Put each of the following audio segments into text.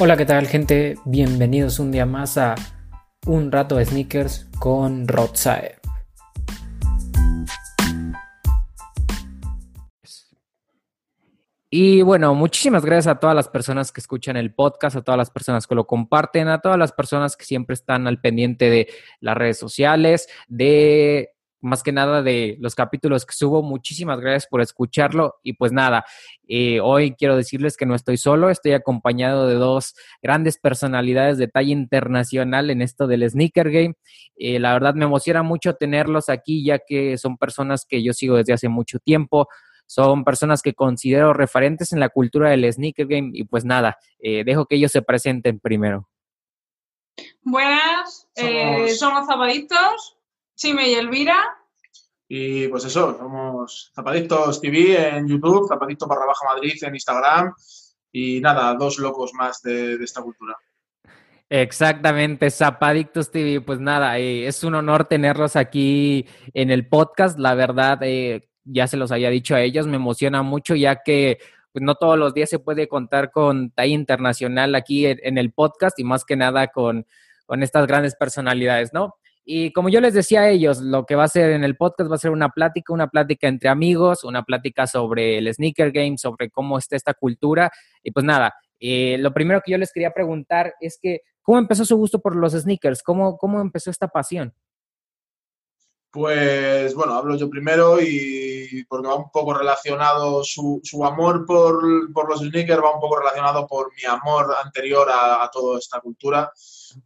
Hola, ¿qué tal gente? Bienvenidos un día más a Un Rato de Sneakers con Rodsae. Y bueno, muchísimas gracias a todas las personas que escuchan el podcast, a todas las personas que lo comparten, a todas las personas que siempre están al pendiente de las redes sociales, de más que nada de los capítulos que subo. Muchísimas gracias por escucharlo. Y pues nada, eh, hoy quiero decirles que no estoy solo, estoy acompañado de dos grandes personalidades de talla internacional en esto del sneaker game. Eh, la verdad me emociona mucho tenerlos aquí, ya que son personas que yo sigo desde hace mucho tiempo. Son personas que considero referentes en la cultura del sneaker game. Y pues nada, eh, dejo que ellos se presenten primero. Buenas, somos, somos Zapaditos, Chime y Elvira. Y pues eso, somos Zapaditos TV en YouTube, Zapaditos barra baja Madrid en Instagram y nada, dos locos más de, esta cultura. Exactamente, Zapadictos TV, pues nada, eh, es un honor tenerlos aquí en el podcast, la verdad, eh, ya se los había dicho a ellos, me emociona mucho ya que pues no todos los días se puede contar con talla internacional aquí en, el podcast y más que nada con, con estas grandes personalidades, ¿no? Y como yo les decía a ellos, lo que va a ser en el podcast va a ser una plática, una plática entre amigos, una plática sobre el sneaker game, sobre cómo está esta cultura. Y pues nada, eh, lo primero que yo les quería preguntar es que, ¿cómo empezó su gusto por los sneakers? ¿Cómo, cómo empezó esta pasión? Pues bueno, hablo yo primero y porque va un poco relacionado, su, su amor por, por, los sneakers va un poco relacionado por mi amor anterior a, a toda esta cultura.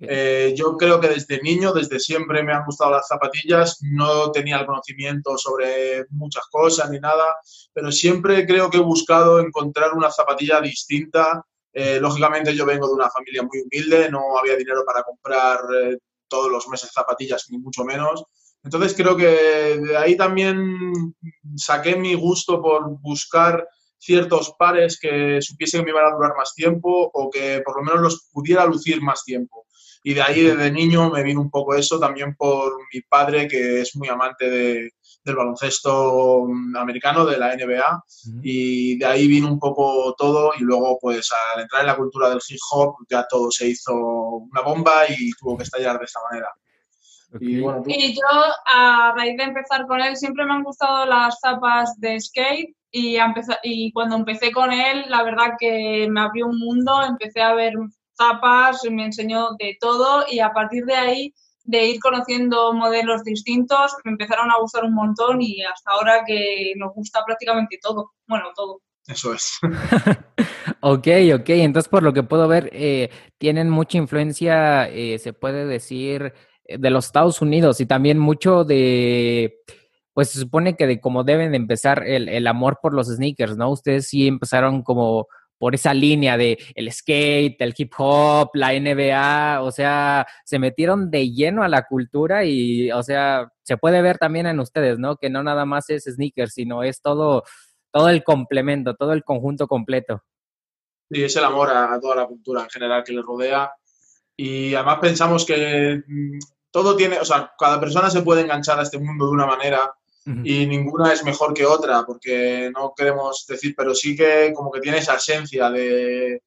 Eh, yo creo que desde niño, desde siempre me han gustado las zapatillas, no tenía el conocimiento sobre muchas cosas ni nada, pero siempre creo que he buscado encontrar una zapatilla distinta. Eh, lógicamente yo vengo de una familia muy humilde, no había dinero para comprar eh, todos los meses zapatillas, ni mucho menos. Entonces creo que de ahí también saqué mi gusto por buscar ciertos pares que supiesen que me iban a durar más tiempo o que por lo menos los pudiera lucir más tiempo. Y de ahí desde niño me vino un poco eso también por mi padre que es muy amante de, del baloncesto americano, de la NBA, y de ahí vino un poco todo y luego pues al entrar en la cultura del hip hop ya todo se hizo una bomba y tuvo que estallar de esta manera. Y, yo, a raíz de empezar con él, siempre me han gustado las zapas de skate y, y cuando empecé con él, la verdad que me abrió un mundo, empecé a ver zapas, me enseñó de todo y a partir de ahí, de ir conociendo modelos distintos, me empezaron a gustar un montón y hasta ahora que nos gusta prácticamente todo, bueno, todo. Eso es. ok, ok, entonces por lo que puedo ver, eh, tienen mucha influencia, eh, se puede decir, de los Estados Unidos y también mucho de, pues se supone que de cómo deben de empezar el, el, amor por los sneakers, ¿no? Ustedes sí empezaron como por esa línea de el skate, el hip hop, la NBA, o sea, se metieron de lleno a la cultura y, o sea, se puede ver también en ustedes, ¿no? Que no nada más es sneakers, sino es todo, todo el complemento, todo el conjunto completo. Sí, es el amor a, toda la cultura en general que les rodea y además pensamos que mm, todo tiene, o sea, cada persona se puede enganchar a este mundo de una manera y ninguna es mejor que otra, porque no queremos decir, pero sí que como que tiene esa esencia de,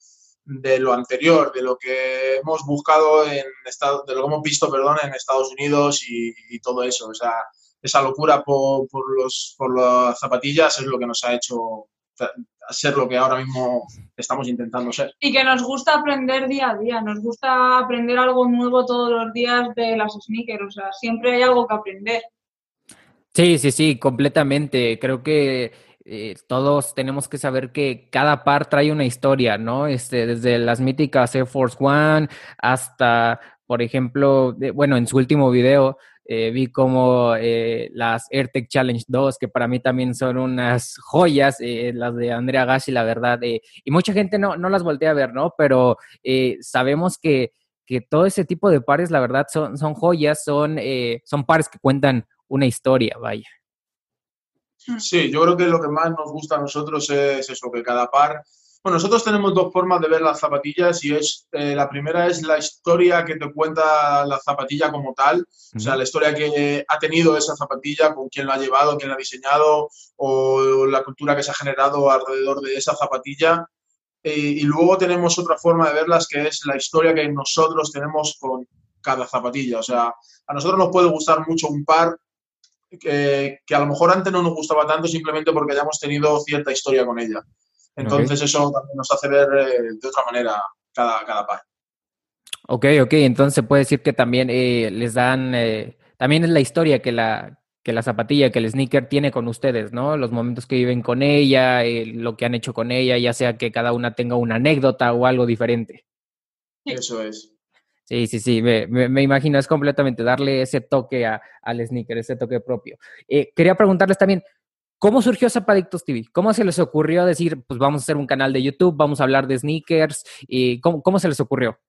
de lo anterior, de lo que hemos buscado en Estado, de lo que hemos visto, perdón, en Estados Unidos y, todo eso. O sea, esa locura por, por, los, por las zapatillas es lo que nos ha hecho ser lo que ahora mismo estamos intentando ser. Y que nos gusta aprender día a día, nos gusta aprender algo nuevo todos los días de las sneakers, o sea, siempre hay algo que aprender. Sí, sí, sí, completamente. Creo que eh, todos tenemos que saber que cada par trae una historia, ¿no? Este, desde las míticas Air Force One hasta, por ejemplo, bueno, en su último video eh, vi como eh, las AirTech Challenge 2, que para mí también son unas joyas, las de Andrea Gassi, la verdad, y mucha gente no, no las voltea a ver, ¿no? Pero sabemos que, que todo ese tipo de pares, la verdad, son, son joyas, son, son pares que cuentan una historia, vaya. Sí, yo creo que lo que más nos gusta a nosotros es eso, que cada par... Bueno, nosotros tenemos dos formas de ver las zapatillas y es, eh, la primera es la historia que te cuenta la zapatilla como tal, o sea, la historia que ha tenido esa zapatilla, con quién la ha llevado, quién la ha diseñado o la cultura que se ha generado alrededor de esa zapatilla. y luego tenemos otra forma de verlas que es la historia que nosotros tenemos con cada zapatilla. O sea, a nosotros nos puede gustar mucho un par que, a lo mejor antes no nos gustaba tanto simplemente porque hayamos tenido cierta historia con ella. Entonces eso también nos hace ver eh, de otra manera cada, cada par. Ok, ok, entonces se puede decir que también eh, les dan, eh, también es la historia que la, que la zapatilla, que el sneaker tiene con ustedes, ¿no? Los momentos que viven con ella, lo que han hecho con ella, ya sea que cada una tenga una anécdota o algo diferente. Eso es. Sí, sí, sí, me, imagino, es completamente darle ese toque al sneaker, ese toque propio. Eh, quería preguntarles también, ¿cómo surgió Zapadictos TV? ¿Cómo se les ocurrió decir, pues vamos a hacer un canal de YouTube, vamos a hablar de sneakers? Y ¿cómo, ¿Cómo se les ocurrió?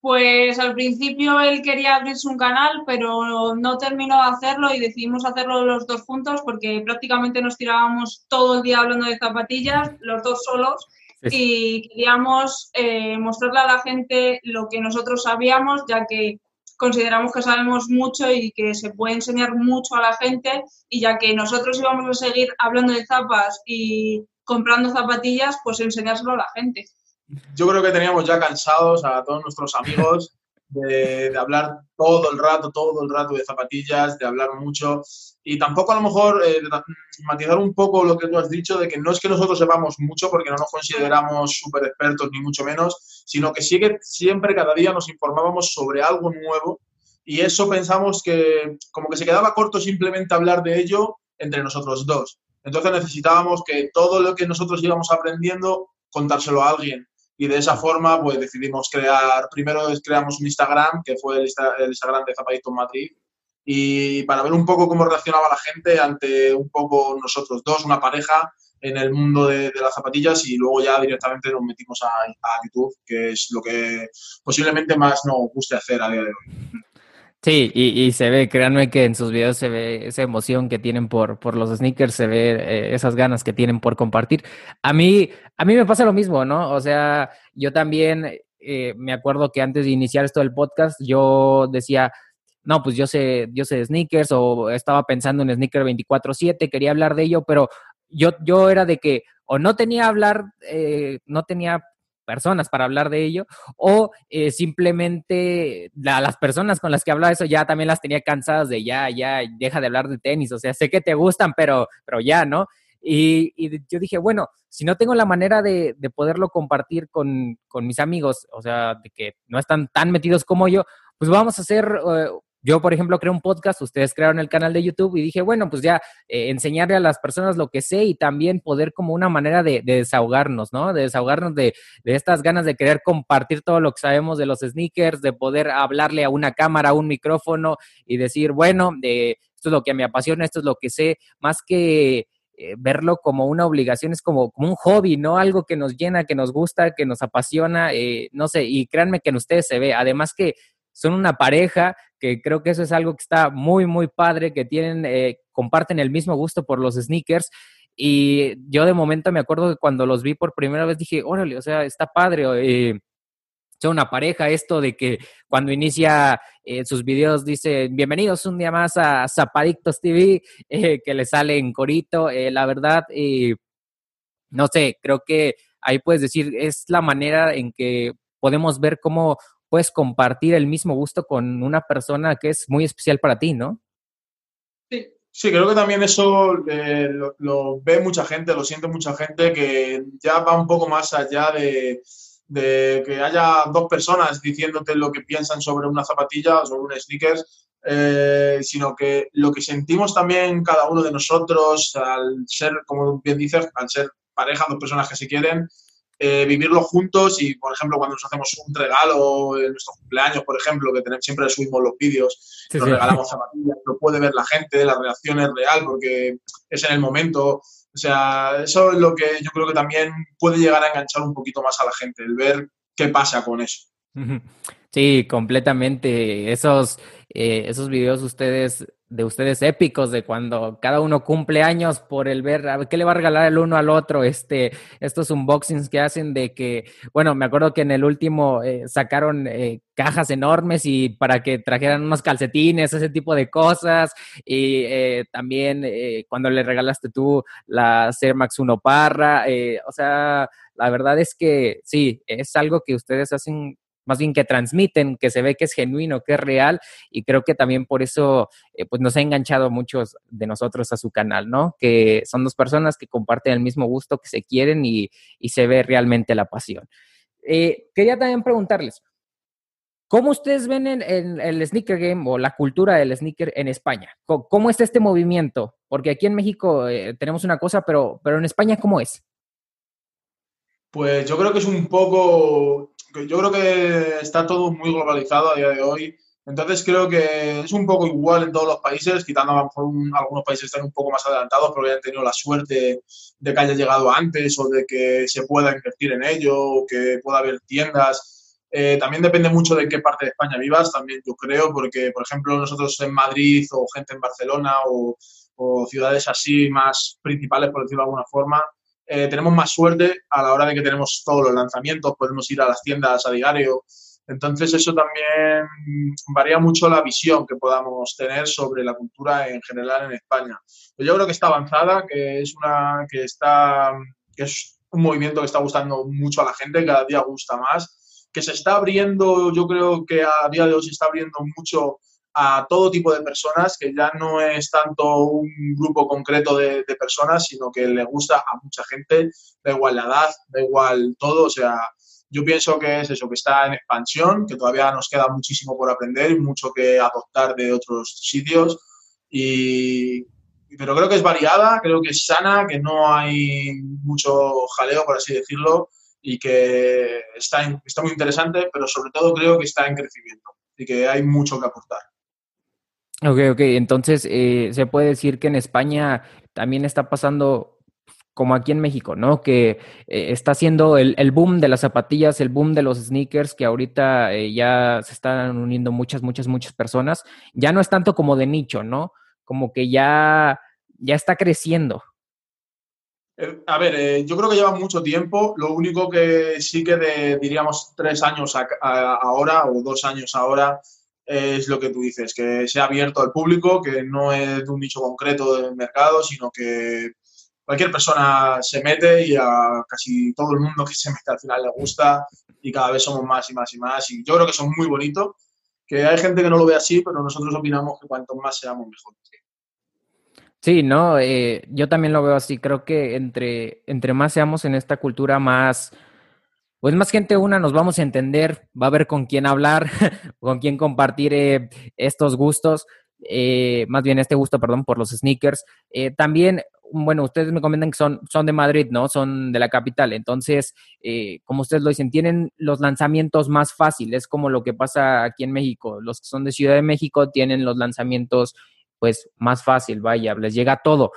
Pues al principio él quería abrirse un canal, pero no terminó de hacerlo y decidimos hacerlo los dos juntos porque prácticamente nos tirábamos todo el día hablando de zapatillas, los dos solos y queríamos eh, mostrarle a la gente lo que nosotros sabíamos, ya que consideramos que sabemos mucho y que se puede enseñar mucho a la gente y ya que nosotros íbamos a seguir hablando de zapas y comprando zapatillas, pues enseñárselo a la gente. Yo creo que teníamos ya cansados a todos nuestros amigos de, hablar todo el rato, todo el rato de zapatillas, de hablar mucho. Y tampoco a lo mejor eh, matizar un poco lo que tú has dicho, de que no es que nosotros sepamos mucho, porque no nos consideramos súper expertos, ni mucho menos, sino que sigue, siempre, cada día nos informábamos sobre algo nuevo. Y eso pensamos que como que se quedaba corto simplemente hablar de ello entre nosotros dos. Entonces necesitábamos que todo lo que nosotros íbamos aprendiendo, contárselo a alguien y de esa forma pues decidimos crear, primero creamos un Instagram, que fue el, Instagram de Zapadito Madrid, y para ver un poco cómo reaccionaba la gente ante un poco nosotros dos, una pareja en el mundo de, las zapatillas y luego ya directamente nos metimos a, a, YouTube, que es lo que posiblemente más nos guste hacer a día de hoy. Sí, y, se ve, créanme que en sus videos se ve esa emoción que tienen por, por los sneakers, se ve eh, esas ganas que tienen por compartir. A mí, a mí me pasa lo mismo, ¿no? O sea, yo también eh, me acuerdo que antes de iniciar esto del podcast, yo decía, no, pues yo sé, yo sé de sneakers o estaba pensando en sneaker 24/7, quería hablar de ello, pero yo, yo era de que o no tenía hablar, eh, no tenía personas para hablar de ello, o eh, simplemente las personas con las que hablaba eso ya también las tenía cansadas de ya, ya, deja de hablar de tenis, o sea, sé que te gustan, pero, pero ya, ¿no? Y, yo dije, bueno, si no tengo la manera de, poderlo compartir con, mis amigos, o sea, de que no están tan metidos como yo, pues vamos a hacer eh, yo, por ejemplo, creo un podcast, ustedes crearon el canal de YouTube y dije, bueno, pues ya eh, enseñarle a las personas lo que sé y también poder como una manera de, desahogarnos, ¿no? De desahogarnos de, estas ganas de querer compartir todo lo que sabemos de los sneakers, de poder hablarle a una cámara, a un micrófono y decir, bueno, eh, esto es lo que me apasiona, esto es lo que sé, más que eh, verlo como una obligación, es como, como, un hobby, ¿no? Algo que nos llena, que nos gusta, que nos apasiona, no sé, y créanme que en ustedes se ve. Además que son una pareja que creo que eso es algo que está muy, muy padre, que tienen, eh, comparten el mismo gusto por los sneakers. Y yo de momento me acuerdo que cuando los vi por primera vez dije, órale, o sea, está padre. Eh, son una pareja, esto de que cuando inicia eh, sus videos dice, bienvenidos un día más a Zapadictos TV, que le sale en corito, la verdad, no sé, creo que ahí puedes decir, es la manera en que podemos ver cómo puedes compartir el mismo gusto con una persona que es muy especial para ti, ¿no? Sí, sí creo que también eso eh, lo, ve mucha gente, lo siente mucha gente, que ya va un poco más allá de, que haya dos personas diciéndote lo que piensan sobre una zapatilla o sobre un sneakers, eh, sino que lo que sentimos también cada uno de nosotros al ser, como bien dices, al ser pareja, dos personas que se quieren, eh, vivirlo juntos y, por ejemplo, cuando nos hacemos un regalo en nuestros cumpleaños, por ejemplo, que tenemos, siempre subimos los vídeos, nos regalamos zapatillas, lo puede ver la gente, la reacción es real porque es en el momento. O sea, eso es lo que yo creo que también puede llegar a enganchar un poquito más a la gente, el ver qué pasa con eso. Sí, completamente. Esos, eh, esos videos ustedes de ustedes épicos de cuando cada uno cumple años por el ver a qué le va a regalar el uno al otro, este, estos unboxings que hacen de que, bueno, me acuerdo que en el último eh, sacaron eh, cajas enormes y para que trajeran unos calcetines, ese tipo de cosas, y eh, también cuando le regalaste tú la Air Max 1 Parra, o sea, La verdad es que sí, es algo que ustedes hacen más bien que transmiten, que se ve que es genuino, que es real, y creo que también por eso eh, pues nos ha enganchado muchos de nosotros a su canal, ¿no? Que son dos personas que comparten el mismo gusto, que se quieren y, se ve realmente la pasión. Eh, quería también preguntarles, ¿Cómo ustedes ven en, el sneaker game o la cultura del sneaker en España? ¿Cómo, está este movimiento? Porque aquí en México eh, tenemos una cosa, pero, pero en España, ¿cómo es? Pues yo creo que es un poco, yo creo que está todo muy globalizado a día de hoy. Entonces creo que es un poco igual en todos los países, quitando a lo mejor algunos países están un poco más adelantados porque han tenido la suerte de que haya llegado antes o de que se pueda invertir en ello o que pueda haber tiendas eh, también depende mucho de qué parte de España vivas, también yo creo, porque, por ejemplo, nosotros en Madrid o gente en Barcelona o, ciudades así más principales, por decirlo de alguna forma, eh, tenemos más suerte a la hora de que tenemos todos los lanzamientos, podemos ir a las tiendas a diario. Entonces, eso también varía mucho la visión que podamos tener sobre la cultura en general en España. yo creo que está avanzada, que es, una, que está, que es un movimiento que está gustando mucho a la gente, cada día gusta más que se está abriendo, yo creo que a día de hoy se está abriendo mucho a todo tipo de personas, que ya no es tanto un grupo concreto de, personas, sino que le gusta a mucha gente, da igual la edad, da igual todo, o sea, yo pienso que es eso, que está en expansión, que todavía nos queda muchísimo por aprender y mucho que adoptar de otros sitios, y, pero creo que es variada, creo que es sana, que no hay mucho jaleo, por así decirlo, y que está, está muy interesante, pero sobre todo creo que está en crecimiento y que hay mucho que aportar. Ok, ok, entonces eh, se puede decir que en España también está pasando como aquí en México, ¿no? Que eh, está haciendo el, el, boom de las zapatillas, el boom de los sneakers, que ahorita eh, ya se están uniendo muchas, muchas, muchas personas. Ya no es tanto como de nicho, ¿no? Como que ya, ya está creciendo. Eh, a ver, yo creo que lleva mucho tiempo. Lo único que sí que diríamos, tres años ahora o dos años ahora es lo que tú dices, que se ha abierto al público, que no es de un nicho concreto del mercado, sino que cualquier persona se mete y a casi todo el mundo que se mete al final le gusta y cada vez somos más y más y más. Y yo creo que son muy bonitos, que hay gente que no lo ve así, pero nosotros opinamos que cuanto más seamos mejor. Sí, no, eh, yo también lo veo así. Creo que entre, entre más seamos en esta cultura, más, pues más gente una nos vamos a entender, va a haber con quién hablar, con quién compartir eh, estos gustos, eh, más bien este gusto, perdón, por los sneakers. también, bueno, ustedes me comentan que son, son de Madrid, ¿no? Son de la capital. Entonces, como ustedes lo dicen, tienen los lanzamientos más fáciles, como lo que pasa aquí en México. Los que son de Ciudad de México tienen los lanzamientos pues más fácil, vaya, les llega todo.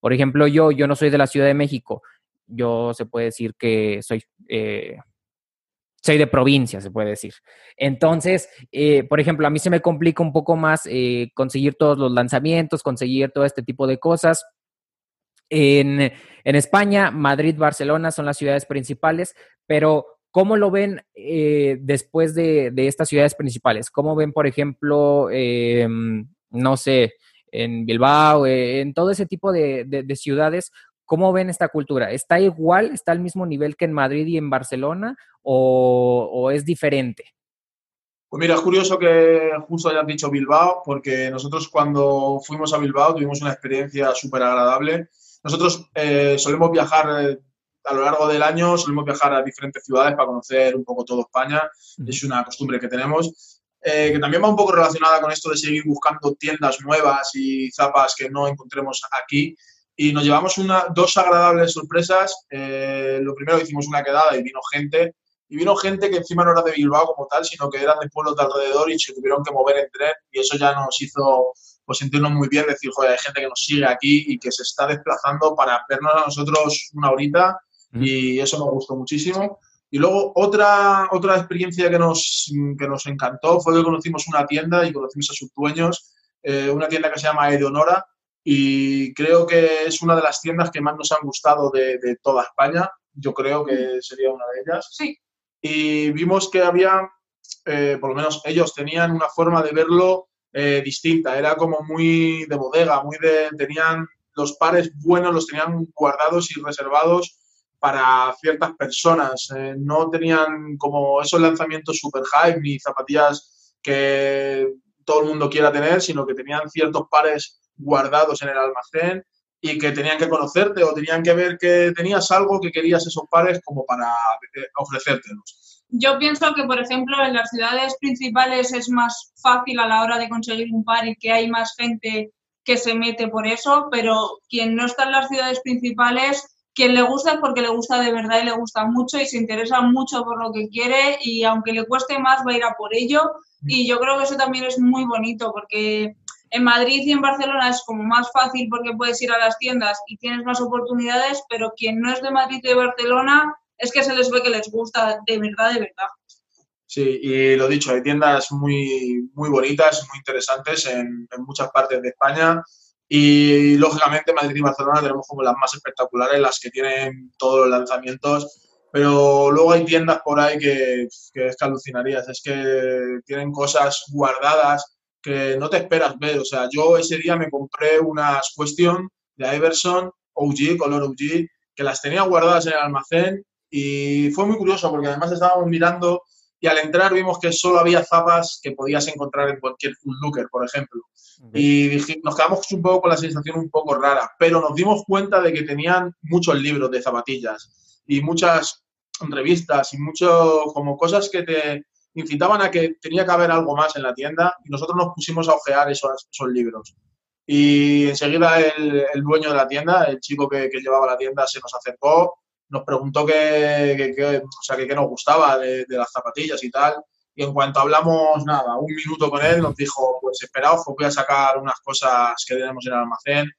Por ejemplo, yo, yo no soy de la Ciudad de México, yo se puede decir que soy, eh, soy de provincia, se puede decir. Entonces, eh, por ejemplo, a mí se me complica un poco más eh, conseguir todos los lanzamientos, conseguir todo este tipo de cosas. En, en España, Madrid, Barcelona son las ciudades principales, pero ¿Cómo lo ven después de, de, estas ciudades principales? ¿Cómo ven, por ejemplo, em, no sé, en Bilbao, eh, en todo ese tipo de, ciudades, ¿cómo ven esta cultura? ¿Está igual, está al mismo nivel que en Madrid y en Barcelona o, es diferente? Pues mira, es curioso que justo hayas dicho Bilbao, porque nosotros cuando fuimos a Bilbao tuvimos una experiencia súper agradable. Nosotros eh, solemos viajar eh, a lo largo del año, solemos viajar a diferentes ciudades para conocer un poco todo España. Es una costumbre que tenemos. Eh, que también va un poco relacionada con esto de seguir buscando tiendas nuevas y zapas que no encontremos aquí. Y nos llevamos una, dos agradables sorpresas. Eh, lo primero hicimos una quedada y vino gente. Y vino gente que encima no era de Bilbao como tal, sino que eran de pueblos de alrededor y se tuvieron que mover en tren. Y eso ya nos hizo pues, sentirnos muy bien, decir, joder, hay gente que nos sigue aquí y que se está desplazando para vernos a nosotros una horita. Y eso nos gustó muchísimo. Y luego otra, otra experiencia que nos, que nos encantó fue que conocimos una tienda y conocimos a sus dueños, eh, una tienda que se llama Eleonora y creo que es una de las tiendas que más nos han gustado de, de toda España. Yo creo que sería una de ellas. Sí. Y vimos que había, eh, por lo menos ellos tenían una forma de verlo eh, distinta. Era como muy de bodega, muy de, tenían los pares buenos, los tenían guardados y reservados para ciertas personas. Eh, no tenían como esos lanzamientos super hype ni zapatillas que todo el mundo quiera tener, sino que tenían ciertos pares guardados en el almacén y que tenían que conocerte o tenían que ver que tenías algo que querías esos pares como para eh, ofrecértelos. Yo pienso que, por ejemplo, en las ciudades principales es más fácil a la hora de conseguir un par y que hay más gente que se mete por eso, pero quien no está en las ciudades principales quien le gusta es porque le gusta de verdad y le gusta mucho y se interesa mucho por lo que quiere y aunque le cueste más va a ir a por ello y yo creo que eso también es muy bonito porque en Madrid y en Barcelona es como más fácil porque puedes ir a las tiendas y tienes más oportunidades, pero quien no es de Madrid y de Barcelona es que se les ve que les gusta de verdad, de verdad. Sí, y lo dicho, hay tiendas muy, muy bonitas, muy interesantes en, en muchas partes de España. Y lógicamente Madrid y Barcelona tenemos como las más espectaculares, las que tienen todos los lanzamientos, pero luego hay tiendas por ahí que, que es que alucinarías, es que tienen cosas guardadas que no te esperas ver. O sea, yo ese día me compré unas cuestión de Iverson OG, color OG, que las tenía guardadas en el almacén y fue muy curioso porque además estábamos mirando y al entrar vimos que solo había zapas que podías encontrar en cualquier full looker, por ejemplo. Y nos quedamos un poco con la sensación un poco rara, pero nos dimos cuenta de que tenían muchos libros de zapatillas y muchas revistas y mucho como cosas que te incitaban a que tenía que haber algo más en la tienda y nosotros nos pusimos a ojear esos, libros. Y enseguida el, el, dueño de la tienda, el chico que, llevaba la tienda, se nos acercó nos preguntó qué, o sea, que, nos gustaba de, las zapatillas y tal. Y en cuanto hablamos, nada, un minuto con él, nos dijo, pues esperaos, voy a sacar unas cosas que tenemos en el almacén.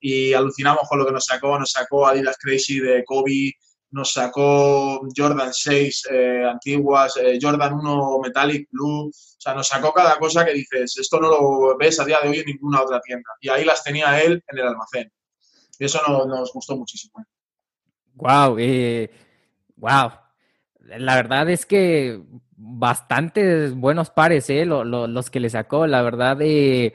Y alucinamos con lo que nos sacó. Nos sacó Adidas Crazy de Kobe, nos sacó Jordan 6 eh, antiguas, eh, Jordan 1 Metallic Blue. O sea, nos sacó cada cosa que dices, esto no lo ves a día de hoy en ninguna otra tienda. Y ahí las tenía él en el almacén. Y eso nos gustó muchísimo. Wow, eh, wow. La verdad es que bastantes buenos pares, eh, los que le sacó. La verdad, eh,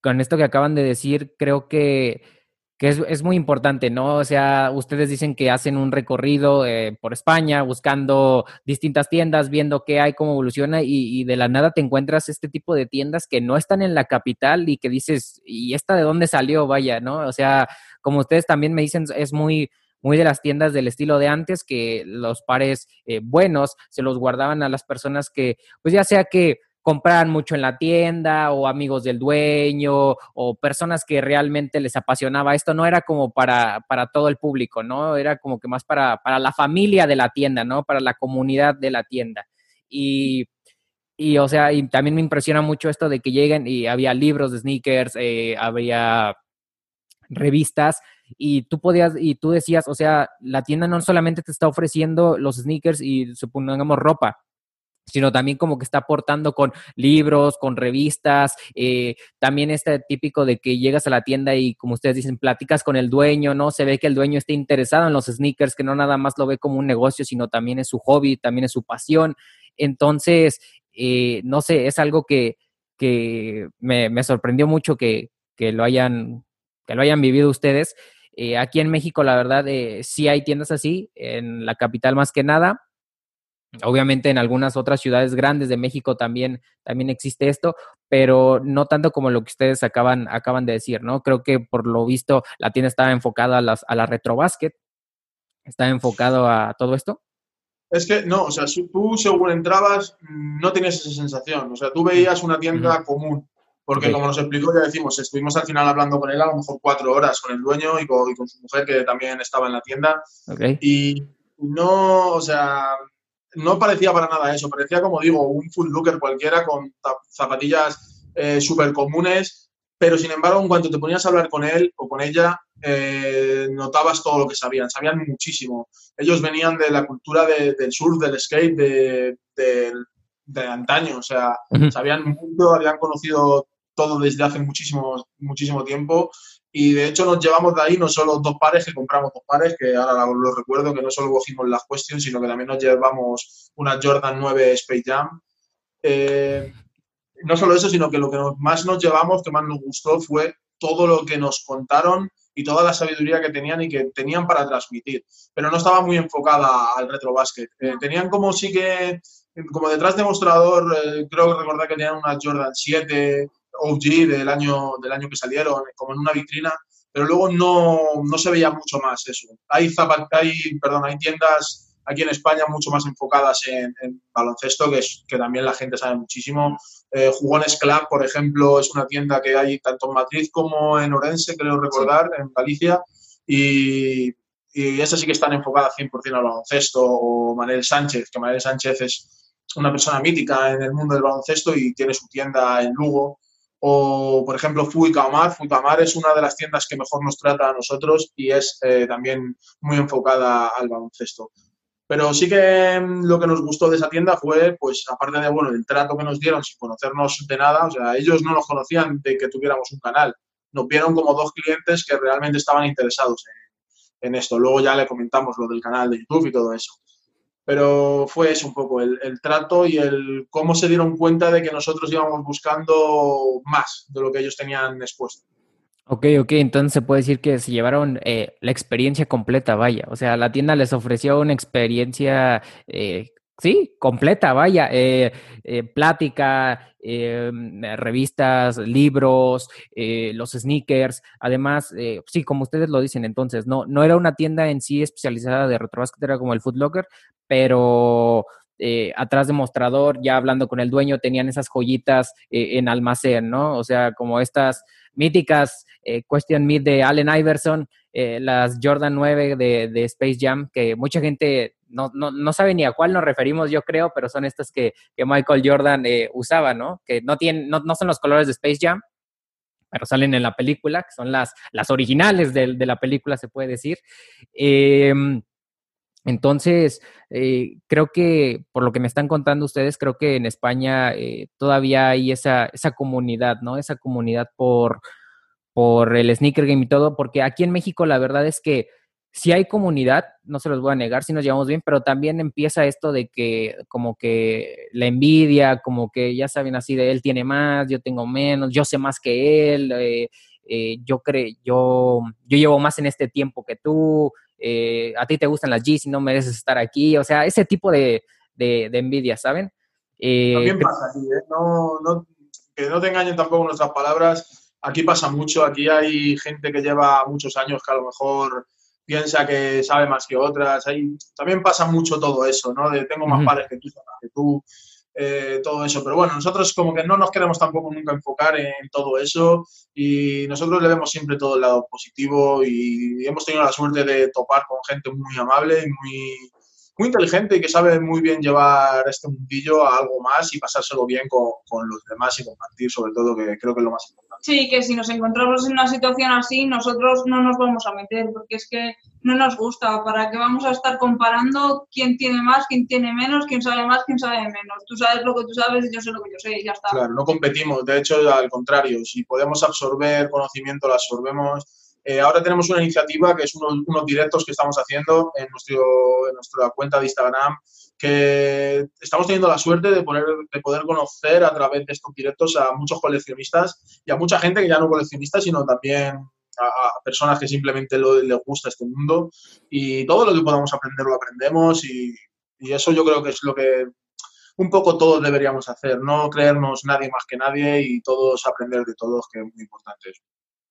con esto que acaban de decir, creo que, que es, es, muy importante, ¿no? O sea, ustedes dicen que hacen un recorrido eh, por España buscando distintas tiendas, viendo qué hay, cómo evoluciona y, de la nada te encuentras este tipo de tiendas que no están en la capital y que dices, ¿y esta de dónde salió? Vaya, ¿no? O sea, como ustedes también me dicen, es muy, muy de las tiendas del estilo de antes, que los pares eh, buenos se los guardaban a las personas que, pues ya sea que compraran mucho en la tienda o amigos del dueño o personas que realmente les apasionaba esto, no era como para, para todo el público, ¿no? Era como que más para, para la familia de la tienda, ¿no? Para la comunidad de la tienda. Y, y o sea, y también me impresiona mucho esto de que lleguen y había libros de sneakers, eh, había revistas y tú podías y tú decías, o sea, la tienda no solamente te está ofreciendo los sneakers y supongamos ropa, sino también como que está aportando con libros, con revistas, eh, también este típico de que llegas a la tienda y como ustedes dicen, platicas con el dueño, ¿no? Se ve que el dueño está interesado en los sneakers, que no nada más lo ve como un negocio, sino también es su hobby, también es su pasión. Entonces, eh, no sé, es algo que, que me, me sorprendió mucho que, que lo hayan que lo hayan vivido ustedes. Eh, aquí en México, la verdad, eh, sí hay tiendas así, en la capital más que nada. Obviamente en algunas otras ciudades grandes de México también, también existe esto, pero no tanto como lo que ustedes acaban, acaban de decir, ¿no? Creo que por lo visto la tienda estaba enfocada a, las, a la retrobásquet, está enfocado a todo esto. Es que no, o sea, tú según entrabas no tenías esa sensación, o sea, tú veías una tienda común, porque como nos explicó, ya decimos, estuvimos al final hablando con él a lo mejor cuatro horas con el dueño y con, su mujer que también estaba en la tienda. Y no, o sea, no parecía para nada eso, parecía como digo, un full looker cualquiera con zapatillas eh, súper comunes, pero sin embargo, en cuanto te ponías a hablar con él o con ella, eh, notabas todo lo que sabían, sabían muchísimo. Ellos venían de la cultura del surf, del skate, de, de antaño, o sea, sabían mucho, habían conocido todo desde hace muchísimo, muchísimo tiempo. Y de hecho nos llevamos de ahí no solo dos pares, que compramos dos pares, que ahora lo recuerdo, que no solo cogimos las cuestiones, sino que también nos llevamos una Jordan 9 Space Jam. Eh, no solo eso, sino que lo que más nos llevamos, que más nos gustó, fue todo lo que nos contaron y toda la sabiduría que tenían y que tenían para transmitir, pero no estaba muy enfocada al retrobásquet. Eh, tenían como sí que, como detrás de mostrador, eh, creo que recordar que tenían una Jordan 7 OG del año, del año que salieron, como en una vitrina, pero luego no, no se veía mucho más eso. Hay, hay, perdón, hay tiendas aquí en España mucho más enfocadas en, baloncesto, que, es, que también la gente sabe muchísimo. Eh, Jugones Club, por ejemplo, es una tienda que hay tanto en Madrid como en Orense, creo recordar, en Galicia, y, y esas sí que están enfocadas 100% al baloncesto, o Manel Sánchez, que Manel Sánchez es una persona mítica en el mundo del baloncesto y tiene su tienda en Lugo. O, por ejemplo, Fuicamar. Fuicamar es una de las tiendas que mejor nos trata a nosotros y es eh, también muy enfocada al baloncesto. Pero sí que mm, lo que nos gustó de esa tienda fue, pues, aparte de, bueno, el trato que nos dieron sin conocernos de nada, o sea, ellos no nos conocían de que tuviéramos un canal. Nos vieron como dos clientes que realmente estaban interesados en, esto. Luego ya le comentamos lo del canal de YouTube y todo eso. Pero fue eso un poco, el, el trato y el cómo se dieron cuenta de que nosotros íbamos buscando más de lo que ellos tenían expuesto. Ok, ok, entonces se puede decir que se llevaron eh, la experiencia completa, vaya. O sea, la tienda les ofreció una experiencia, eh, sí, completa, vaya. Eh, plática, revistas, libros, los sneakers. Además, sí, como ustedes lo dicen, entonces, no, no era una tienda en sí especializada de retrobásquet, era como el Foot Locker, pero atrás de mostrador, ya hablando con el dueño, tenían esas joyitas en almacén, ¿no? O sea, como estas míticas eh, Question Me de Allen Iverson, eh, las Jordan 9 de, Space Jam, que mucha gente no, sabe ni a cuál nos referimos, yo creo, pero son estas que, Michael Jordan eh, usaba, ¿no? Que no, tienen, no, son los colores de Space Jam, pero salen en la película, que son las, las originales de, la película, se puede decir. Em, entonces, creo que por lo que me están contando ustedes, creo que en España todavía hay esa, esa comunidad, ¿no? Esa comunidad por, por el sneaker game y todo, porque aquí en México la verdad es que si hay comunidad, no se los voy a negar, si nos llevamos bien, pero también empieza esto de que como que la envidia, como que ya saben así de él tiene más, yo tengo menos, yo sé más que él, eh, eh, yo creo, yo, yo llevo más en este tiempo que tú, eh, a ti te gustan las G's y no mereces estar aquí, o sea, ese tipo de, de, envidia, ¿saben? también pasa aquí, no, no, que no te engañen tampoco nuestras palabras, aquí pasa mucho, aquí hay gente que lleva muchos años que a lo mejor piensa que sabe más que otras. Hay, también pasa mucho todo eso, ¿no? De tengo más padres que tú, que tú eh, todo eso. Pero bueno, nosotros como que no nos queremos tampoco nunca enfocar en todo eso y nosotros le vemos siempre todo el lado positivo y hemos tenido la suerte de topar con gente muy amable y muy, muy inteligente y que sabe muy bien llevar este mundillo a algo más y pasárselo bien con, con los demás y compartir sobre todo, que creo que es lo más importante. Sí, que si nos encontramos en una situación así, nosotros no nos vamos a meter, porque es que no nos gusta. ¿Para qué vamos a estar comparando quién tiene más, quién tiene menos, quién sabe más, quién sabe menos? Tú sabes lo que tú sabes y yo sé lo que yo sé y ya está. Claro, no competimos. De hecho, al contrario, si podemos absorber conocimiento, lo absorbemos. Eh, ahora tenemos una iniciativa que es unos, unos directos que estamos haciendo en, nuestro, en nuestra cuenta de Instagram que estamos teniendo la suerte de, poner, de poder conocer a través de estos directos a muchos coleccionistas y a mucha gente que ya no coleccionista, sino también a, personas que simplemente lo, les gusta este mundo y todo lo que podamos aprender lo aprendemos y, y eso yo creo que es lo que un poco todos deberíamos hacer, no creernos nadie más que nadie y todos aprender de todos, que es muy importante eso.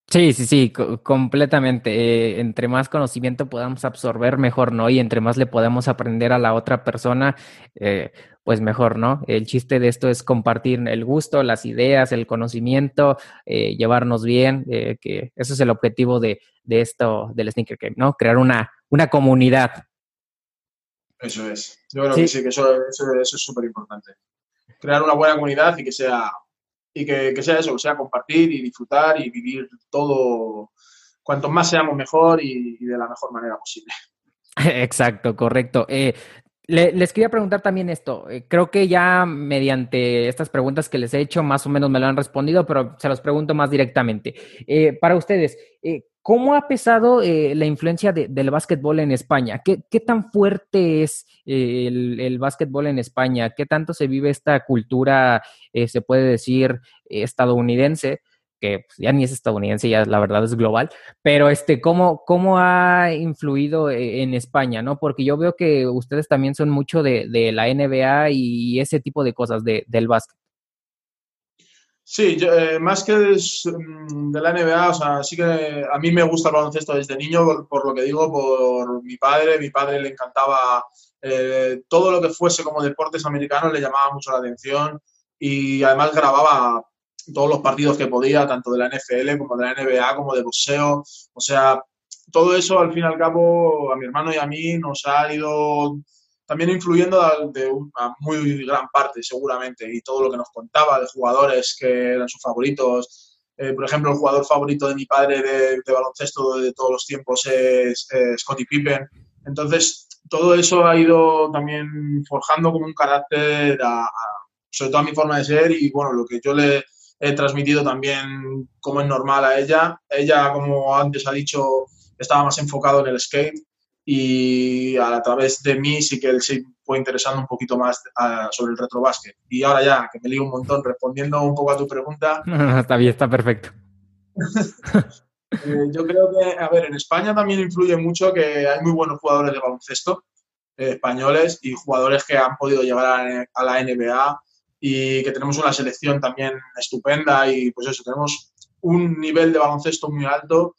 Sí, sí, sí, completamente. Eh, entre más conocimiento podamos absorber, mejor, ¿no? Y entre más le podemos aprender a la otra persona, eh, pues mejor, ¿no? El chiste de esto es compartir el gusto, las ideas, el conocimiento, eh, llevarnos bien, que ese es el objetivo de, de, esto, del Sneaker Game, ¿no? Crear una, una comunidad. Eso es. Yo creo que sí, que eso, eso es súper importante. Crear una buena comunidad y que sea y que, sea eso, que sea compartir y disfrutar y vivir todo, cuanto más seamos mejor y, de la mejor manera posible. Exacto, correcto. Eh, les quería preguntar también esto. Eh, creo que ya mediante estas preguntas que les he hecho, más o menos me lo han respondido, pero se los pregunto más directamente. Eh, para ustedes, ¿Cómo ha pesado eh, la influencia del básquetbol en España? ¿Qué, tan fuerte es eh, el, básquetbol en España? ¿Qué tanto se vive esta cultura, eh, se puede decir, estadounidense? Que pues, ya ni es estadounidense, ya la verdad es global, pero este, ¿cómo, cómo ha influido e, en España, no? Porque yo veo que ustedes también son mucho de, de la NBA y ese tipo de cosas de, del básquet. Sí, eh, más que mm, de, la NBA, o sea, sí que a mí me gusta el baloncesto desde niño, por, lo que digo, por mi padre. Mi padre le encantaba eh, todo lo que fuese como deportes americanos, le llamaba mucho la atención y además grababa todos los partidos que podía, tanto de la NFL como de la NBA, como de boxeo. O sea, todo eso al fin y al cabo a mi hermano y a mí nos ha ido también influyendo de una muy gran parte, seguramente, y todo lo que nos contaba de jugadores que eran sus favoritos. Eh, por ejemplo, el jugador favorito de mi padre de, baloncesto de todos los tiempos es Scottie Pippen. Entonces, todo eso ha ido también forjando como un carácter, sobre todo a mi forma de ser y, bueno, lo que yo le he transmitido también como es normal a ella. Ella, como antes ha dicho, estaba más enfocado en el skate y a través de mí sí que él se fue interesando un poquito más sobre el retrobásquet. Y ahora ya, que me lío un montón respondiendo un poco a tu pregunta. está bien, está perfecto. Eh, yo creo que, a ver, en España también influye mucho que hay muy buenos jugadores de baloncesto eh, españoles y jugadores que han podido llegar a, la NBA y que tenemos una selección también estupenda y pues eso, tenemos un nivel de baloncesto muy alto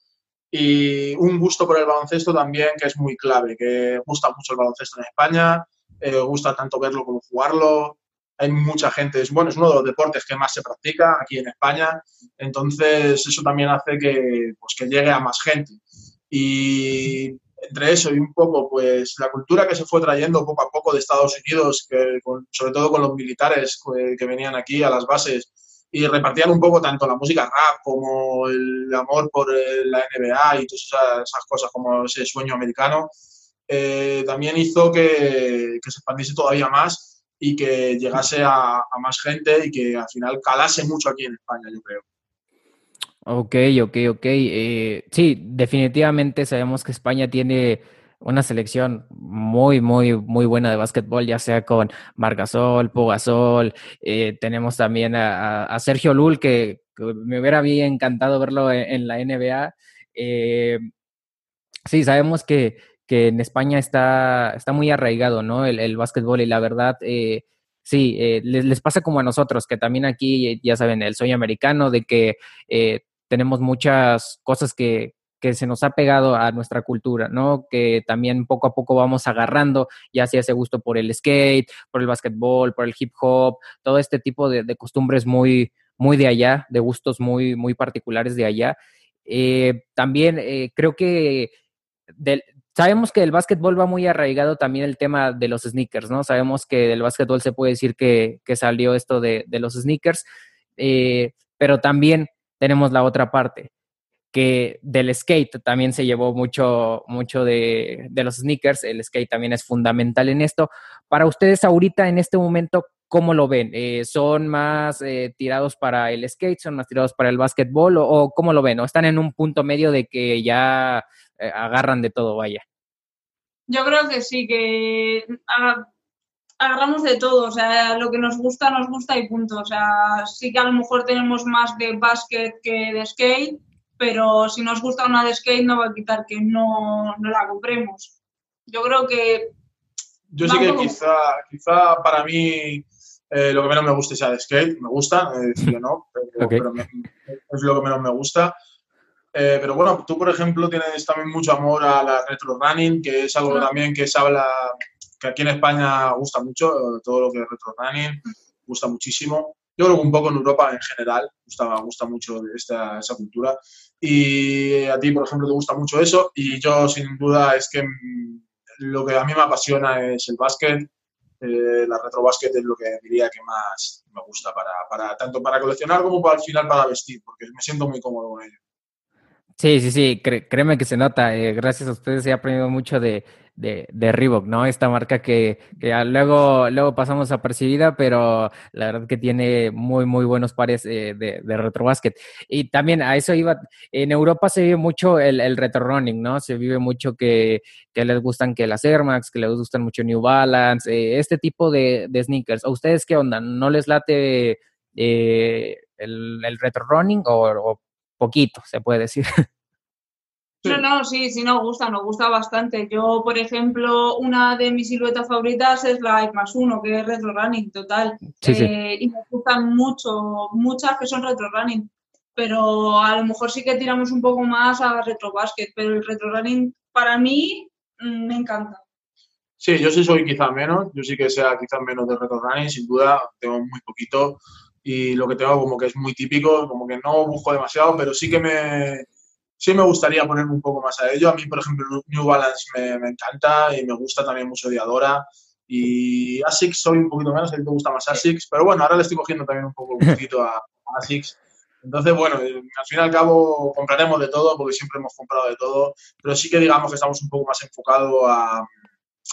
y un gusto por el baloncesto también que es muy clave, que gusta mucho el baloncesto en España, eh, gusta tanto verlo como jugarlo. Hay mucha gente, es, bueno, es uno de los deportes que más se practica aquí en España, entonces eso también hace que, pues, que llegue a más gente. Y entre eso y un poco, pues la cultura que se fue trayendo poco a poco de Estados Unidos, que, sobre todo con los militares que, que venían aquí a las bases, y repartían un poco tanto la música rap como el amor por eh, la NBA y todas esas, cosas como ese sueño americano, eh, también hizo que, se expandiese todavía más y que llegase a, más gente y que al final calase mucho aquí en España, yo creo. Ok, ok, ok. Eh, sí, definitivamente sabemos que España tiene una selección muy, muy, muy buena de básquetbol, ya sea con Margasol, Pogasol, eh, tenemos también a, Sergio Lul, que, me hubiera encantado verlo en, la NBA. Eh, sí, sabemos que, en España está, está muy arraigado, ¿no? El, básquetbol y la verdad, eh, sí, les, les, pasa como a nosotros, que también aquí, ya saben, el sueño americano de que tenemos muchas cosas que, que se nos ha pegado a nuestra cultura, ¿no? Que también poco a poco vamos agarrando, ya sea ese gusto por el skate, por el básquetbol, por el hip hop, todo este tipo de, costumbres muy, muy de allá, de gustos muy, muy particulares de allá. Eh, también eh, creo que sabemos que el básquetbol va muy arraigado también el tema de los sneakers, ¿no? Sabemos que del básquetbol se puede decir que, salió esto de, los sneakers, eh, pero también tenemos la otra parte que del skate también se llevó mucho, mucho de, los sneakers, el skate también es fundamental en esto. Para ustedes ahorita, en este momento, ¿cómo lo ven? Eh, ¿Son más eh, tirados para el skate, son más tirados para el básquetbol o, cómo lo ven? ¿O están en un punto medio de que ya eh, agarran de todo, vaya? Yo creo que sí, que agarramos de todo, o sea, lo que nos gusta, nos gusta y punto. O sea, sí que a lo mejor tenemos más de básquet que de skate, pero si nos gusta una de skate no va a quitar que no, no la compremos. Yo creo que... Yo sí que quizá, quizá para mí eh, lo que menos me gusta sea de skate, me gusta, eh, sí o no, pero, es lo que menos me gusta. Eh, pero bueno, tú por ejemplo tienes también mucho amor a la retro running, que es algo también que se habla, que aquí en España gusta mucho, todo lo que es retro running, gusta muchísimo. Yo creo que un poco en Europa en general gusta, gusta mucho esta, esa cultura. Y a ti, por ejemplo, te gusta mucho eso. Y yo, sin duda, es que mm, lo que a mí me apasiona es el básquet. Eh, la retrobásquet es lo que diría que más me gusta para, para tanto para coleccionar como para al final para vestir, porque me siento muy cómodo con ello. Sí, sí, sí, créeme que se nota. Eh, gracias a ustedes he aprendido mucho de, de, Reebok, ¿no? Esta marca que, luego, luego pasamos apercibida, pero la verdad que tiene muy, muy buenos pares eh, de, de retrobásquet. Y también a eso iba, en Europa se vive mucho el, el retro running, ¿no? Se vive mucho que, les gustan que las Air Max, que les gustan mucho New Balance, eh, este tipo de, de sneakers. ¿A ustedes qué onda? ¿No les late? Eh, el, retro running o, poquito, se puede decir. No, no, sí, sí nos gusta, nos gusta bastante. Yo, por ejemplo, una de mis siluetas favoritas es la X más 1, que es retro running total. Eh, y me gustan mucho, muchas que son retro running. Pero a lo mejor sí que tiramos un poco más a retro basket, pero el retro running para mí mm, me encanta. Sí, yo sí soy quizá menos, yo sí que sea quizás menos de retro running, sin duda, tengo muy poquito y lo que tengo como que es muy típico, como que no busco demasiado, pero sí que me, sí me gustaría ponerme un poco más a ello. A mí, por ejemplo, New Balance me, me encanta y me gusta también mucho Diadora. Y Asics soy un poquito menos, a ti te gusta más Asics, pero bueno, ahora le estoy cogiendo también un poco el gustito a, Asics. Entonces, bueno, eh, al fin y al cabo compraremos de todo, porque siempre hemos comprado de todo, pero sí que digamos que estamos un poco más enfocados a,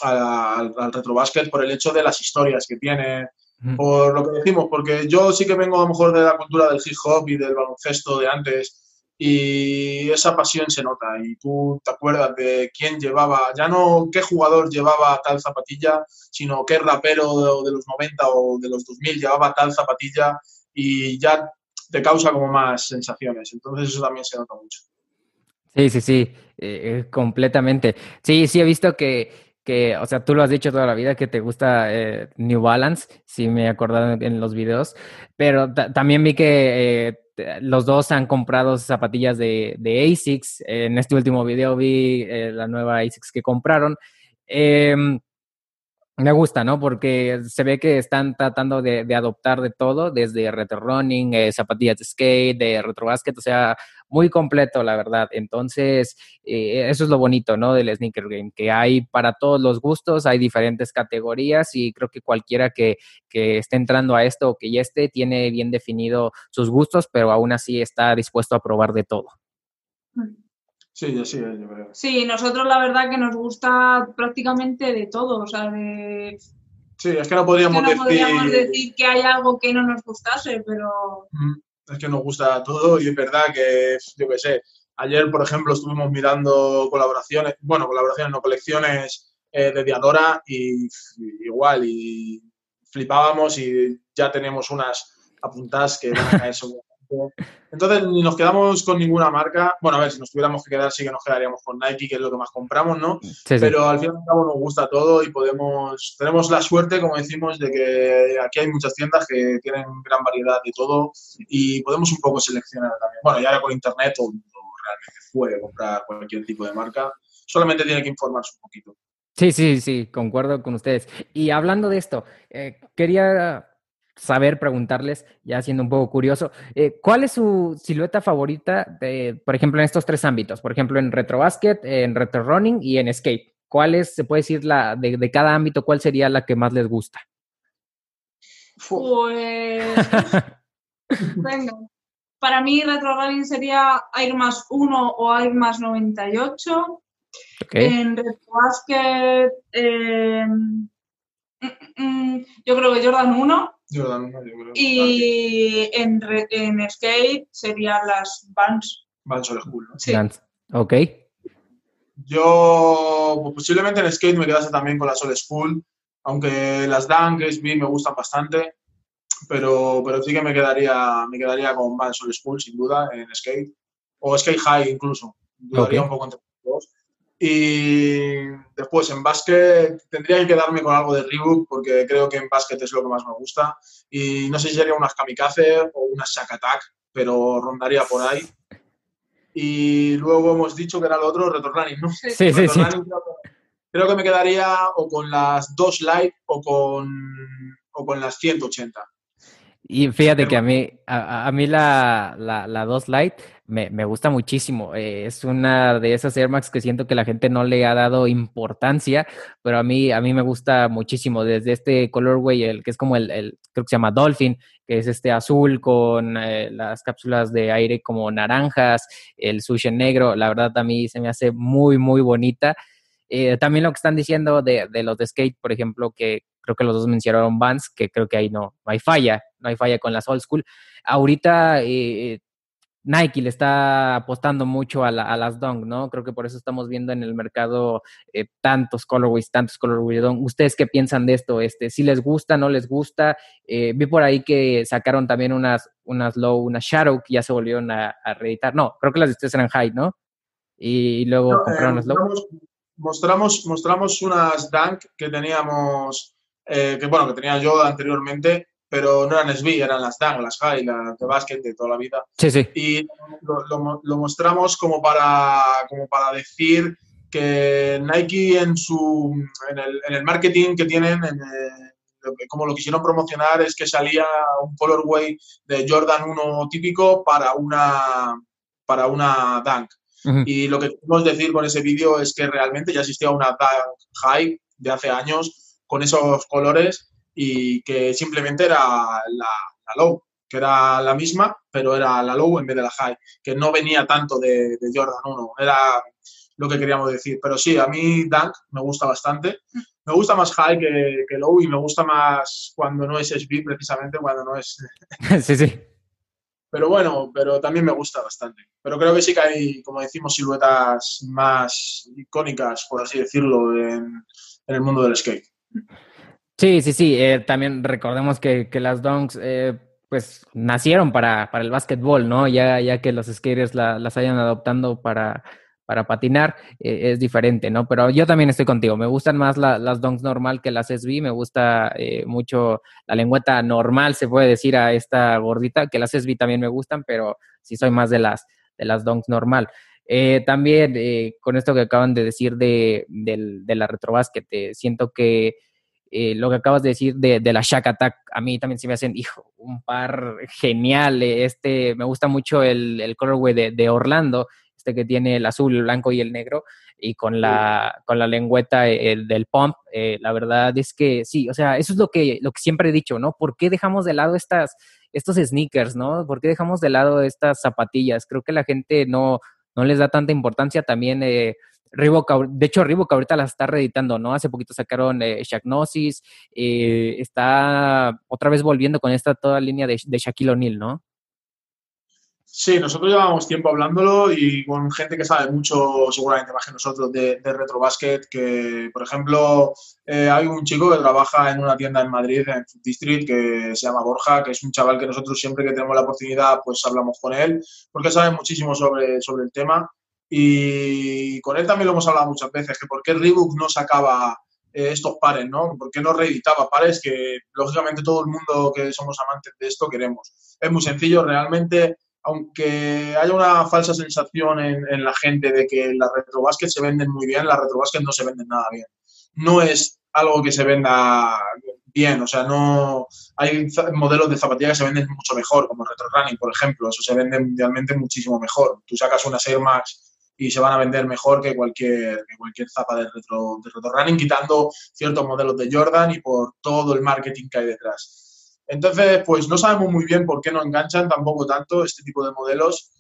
al, al retrobásquet por el hecho de las historias que tiene, por lo que decimos, porque yo sí que vengo a lo mejor de la cultura del hip hop y del baloncesto de antes, y esa pasión se nota y tú te acuerdas de quién llevaba, ya no qué jugador llevaba tal zapatilla, sino qué rapero de, los 90 o de los 2000 llevaba tal zapatilla y ya te causa como más sensaciones. Entonces eso también se nota mucho. Sí, sí, sí, eh, eh, completamente. Sí, sí he visto que, que, o sea, tú lo has dicho toda la vida que te gusta eh, New Balance, sí me he acordado en los videos, pero también vi que los dos han comprado zapatillas de, de ASICS. En este último video vi eh, la nueva ASICS que compraron. Me gusta, ¿no? Porque se ve que están tratando de, adoptar de todo, desde retro running, eh, zapatillas de skate, de retro basket, o sea, muy completo, la verdad. Entonces, eh, eso es lo bonito, ¿no? Del sneaker game, que hay para todos los gustos, hay diferentes categorías y creo que cualquiera que, que esté entrando a esto o que ya esté, tiene bien definido sus gustos, pero aún así está dispuesto a probar de todo. Sí, sí, yo creo. Sí, nosotros la verdad que nos gusta prácticamente de todo, o sea, de... Sí, es que no podríamos, no podríamos decir... que hay algo que no nos gustase, pero... Es que nos gusta todo y es verdad que, yo qué sé, ayer, por ejemplo, estuvimos mirando colaboraciones, bueno, colaboraciones, no colecciones eh, de Diadora y, igual, y flipábamos y ya tenemos unas apuntadas que van a caer entonces, ni nos quedamos con ninguna marca. Bueno, a ver, si nos tuviéramos que quedar, sí que nos quedaríamos con Nike, que es lo que más compramos, ¿no? Pero al fin y al cabo nos gusta todo y podemos, tenemos la suerte, como decimos, de que aquí hay muchas tiendas que tienen gran variedad de todo y podemos un poco seleccionar también. Bueno, y ahora con internet todo el mundo realmente puede comprar cualquier tipo de marca. Solamente tiene que informarse un poquito. Sí, sí, sí, concuerdo con ustedes. Y hablando de esto, eh, quería saber, preguntarles, ya siendo un poco curioso, eh, ¿cuál es su silueta favorita, de, por ejemplo, en estos tres ámbitos? Por ejemplo, en retrobasket, en retro running y en skate. ¿Cuál es, se puede decir, la de, cada ámbito, cuál sería la que más les gusta? Pues, venga, para mí retro running sería Air más 1 o Air más 98. En retrobasket, eh, mm, mm, mm, yo creo que Jordan 1. Y en, en skate serían las Vans. Vans Old School, Sí. Ok. Yo pues, posiblemente en skate me quedase también con las Old School, aunque las Dunk SB me gustan bastante, pero, pero sí que me quedaría, me quedaría con Vans Old School, sin duda, en skate. O skate high incluso. Dudaría un poco entre los dos. Y después en básquet tendría que quedarme con algo de Reebok porque creo que en básquet es lo que más me gusta. Y no sé si sería unas kamikaze o unas shack attack, pero rondaría por ahí. Y luego hemos dicho que era lo otro, running, ¿no? Sí, sí, sí. Creo, que me quedaría o con las dos light o con, o con las 180. Y fíjate que a mí, a, mí la, la, la 2 Lite me, me, gusta muchísimo. Eh, es una de esas Air Max que siento que la gente no le ha dado importancia, pero a mí, a mí me gusta muchísimo. Desde este colorway, el que es como el, el creo que se llama Dolphin, que es este azul con eh, las cápsulas de aire como naranjas, el sushi negro, la verdad a mí se me hace muy, muy bonita. Eh, también lo que están diciendo de, de, los de skate, por ejemplo, que creo que los dos mencionaron Vans, que creo que ahí no, no hay falla, no hay falla con las old school. Ahorita, eh, Nike le está apostando mucho a, las Dunk, ¿no? Creo que por eso estamos viendo en el mercado eh, tantos colorways, tantos colorways Dunk. ¿Ustedes qué piensan de esto? Este, si les gusta, no les gusta. Eh, vi por ahí que sacaron también unas, unas low, unas shadow que ya se volvieron a, reeditar. No, creo que las de ustedes eran high, ¿no? Y, luego compraron las low. Mostramos, mostramos unas Dunk que teníamos, que bueno, que tenía yo anteriormente pero no eran SB, eran las DAG, las High, las de básquet de toda la vida. Sí, sí. Y lo, mostramos como para, como para decir que Nike en, su, en, el, en el marketing que tienen, en como lo quisieron promocionar, es que salía un colorway de Jordan 1 típico para una, para una Dunk. Y lo que queremos decir con ese vídeo es que realmente ya existía una Dunk High de hace años con esos colores y que simplemente era la, low, que era la misma, pero era la low en vez de la high, que no venía tanto de, Jordan 1, era lo que queríamos decir. Pero sí, a mí Dunk me gusta bastante. Me gusta más high que, que low y me gusta más cuando no es SB, precisamente cuando no es... sí, sí. Pero bueno, pero también me gusta bastante. Pero creo que sí que hay, como decimos, siluetas más icónicas, por así decirlo, en, el mundo del skate. Sí, sí, sí. Eh, también recordemos que, que las donks, eh, pues, nacieron para, para el básquetbol, ¿no? Ya, ya que los skaters las hayan adoptando para, para patinar, eh, es diferente, ¿no? Pero yo también estoy contigo. Me gustan más las donks normal que las SB. Me gusta mucho la lengüeta normal, se puede decir, a esta gordita, que las SB también me gustan, pero sí soy más de las, de las donks normal. también, con esto que acaban de decir de, de la retrobásquet, siento que eh, lo que acabas de decir de, la Shack Attack, a mí también se me hacen, hijo, un par genial. Eh, este, me gusta mucho el, el colorway de, Orlando, este que tiene el azul, el blanco y el negro, y con la, con la lengüeta eh, del pump. la verdad es que sí, o sea, eso es lo que, lo que siempre he dicho, ¿no? ¿Por qué dejamos de lado estas, estos sneakers, ¿no? ¿Por qué dejamos de lado estas zapatillas? Creo que la gente no, no les da tanta importancia también. Eh, Reebok, de hecho, Reebok ahorita las está reeditando, ¿no? Hace poquito sacaron eh, Shagnosis, eh, está otra vez volviendo con esta toda línea de, de Shaquille O'Neal, ¿no? Sí, nosotros llevamos tiempo hablándolo y con gente que sabe mucho, seguramente más que nosotros, de, de retrobasket, que, por ejemplo, eh, hay un chico que trabaja en una tienda en Madrid, en Food District, que se llama Borja, que es un chaval que nosotros siempre que tenemos la oportunidad, pues hablamos con él, porque sabe muchísimo sobre, sobre el tema y con él también lo hemos hablado muchas veces, que por qué Reebok no sacaba eh, estos pares, ¿no? ¿Por qué no reeditaba pares que, lógicamente, todo el mundo que somos amantes de esto queremos? Es muy sencillo, realmente, aunque haya una falsa sensación en, la gente de que las retrobásquet se venden muy bien, las retrobásquet no se venden nada bien. No es algo que se venda bien, o sea, no hay modelos de zapatillas que se venden mucho mejor, como Retro Running, por ejemplo, eso se vende mundialmente muchísimo mejor. Tú sacas una Air Max y se van a vender mejor que cualquier, cualquier zapa de retro, de retro running, quitando ciertos modelos de Jordan y por todo el marketing que hay detrás. Entonces, pues no sabemos muy bien por qué no enganchan tampoco tanto este tipo de modelos,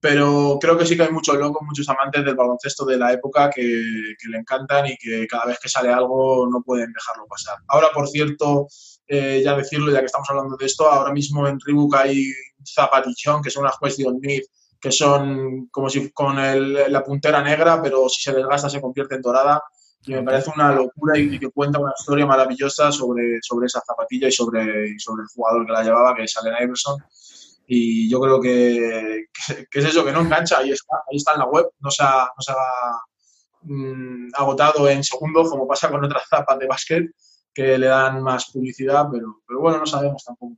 pero creo que sí que hay muchos locos, muchos amantes del baloncesto de la época que, le encantan y que cada vez que sale algo no pueden dejarlo pasar. Ahora, por cierto, eh, ya decirlo, ya que estamos hablando de esto, ahora mismo en Reebok hay zapatichón, que es una cuestión Myth, que son como si con la puntera negra, pero si se desgasta se convierte en dorada. Y me parece una locura y, que cuenta una historia maravillosa sobre, sobre esa zapatilla y sobre, sobre el jugador que la llevaba, que es Allen Iverson. Y yo creo que, que, es eso, que no engancha, ahí está, ahí está en la web, no se ha, no se ha mm, agotado en segundos como pasa con otras zapas de básquet que le dan más publicidad, pero, pero bueno, no sabemos tampoco.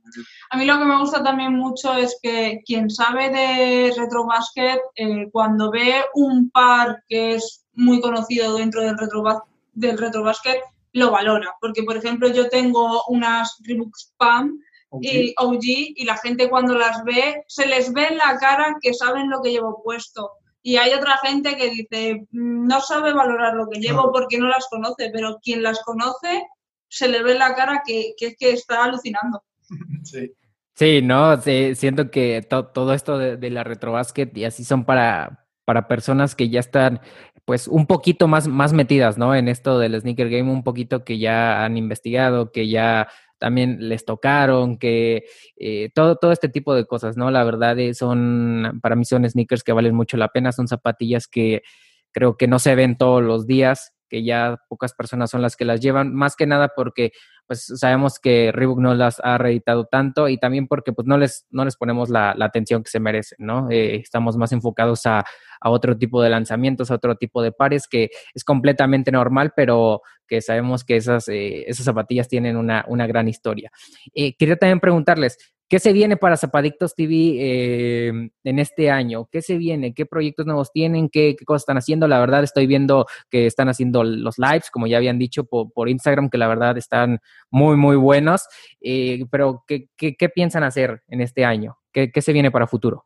A mí lo que me gusta también mucho es que quien sabe de retrobásquet, eh, cuando ve un par que es muy conocido dentro del, retro, del retrobásquet, lo valora. Porque, por ejemplo, yo tengo unas Reebok Spam y OG y la gente cuando las ve, se les ve en la cara que saben lo que llevo puesto. Y hay otra gente que dice, mm, no sabe valorar lo que llevo porque no las conoce, pero quien las conoce se le ve la cara que, que, que está alucinando. Sí. Sí, no, siento que todo esto de, la retrobásquet y así son para, para personas que ya están pues un poquito más, más metidas, ¿no? En esto del sneaker game, un poquito que ya han investigado, que ya también les tocaron, que eh, todo, todo este tipo de cosas, ¿no? La verdad es, son, para mí son sneakers que valen mucho la pena, son zapatillas que creo que no se ven todos los días, que ya pocas personas son las que las llevan, más que nada porque pues sabemos que Reebok no las ha reeditado tanto y también porque pues no les, no les ponemos la, atención que se merecen, ¿no? Eh, estamos más enfocados a, otro tipo de lanzamientos, a otro tipo de pares que es completamente normal, pero que sabemos que esas, eh, esas zapatillas tienen una, una gran historia. Eh, quería también preguntarles, ¿Qué se viene para Zapadictos TV en este año? ¿Qué se viene? ¿Qué proyectos nuevos tienen? ¿Qué, cosas están haciendo? La verdad estoy viendo que están haciendo los lives, como ya habían dicho por, Instagram, que la verdad están muy, muy buenos. Eh, pero ¿qué, piensan hacer en este año? ¿Qué, se viene para futuro?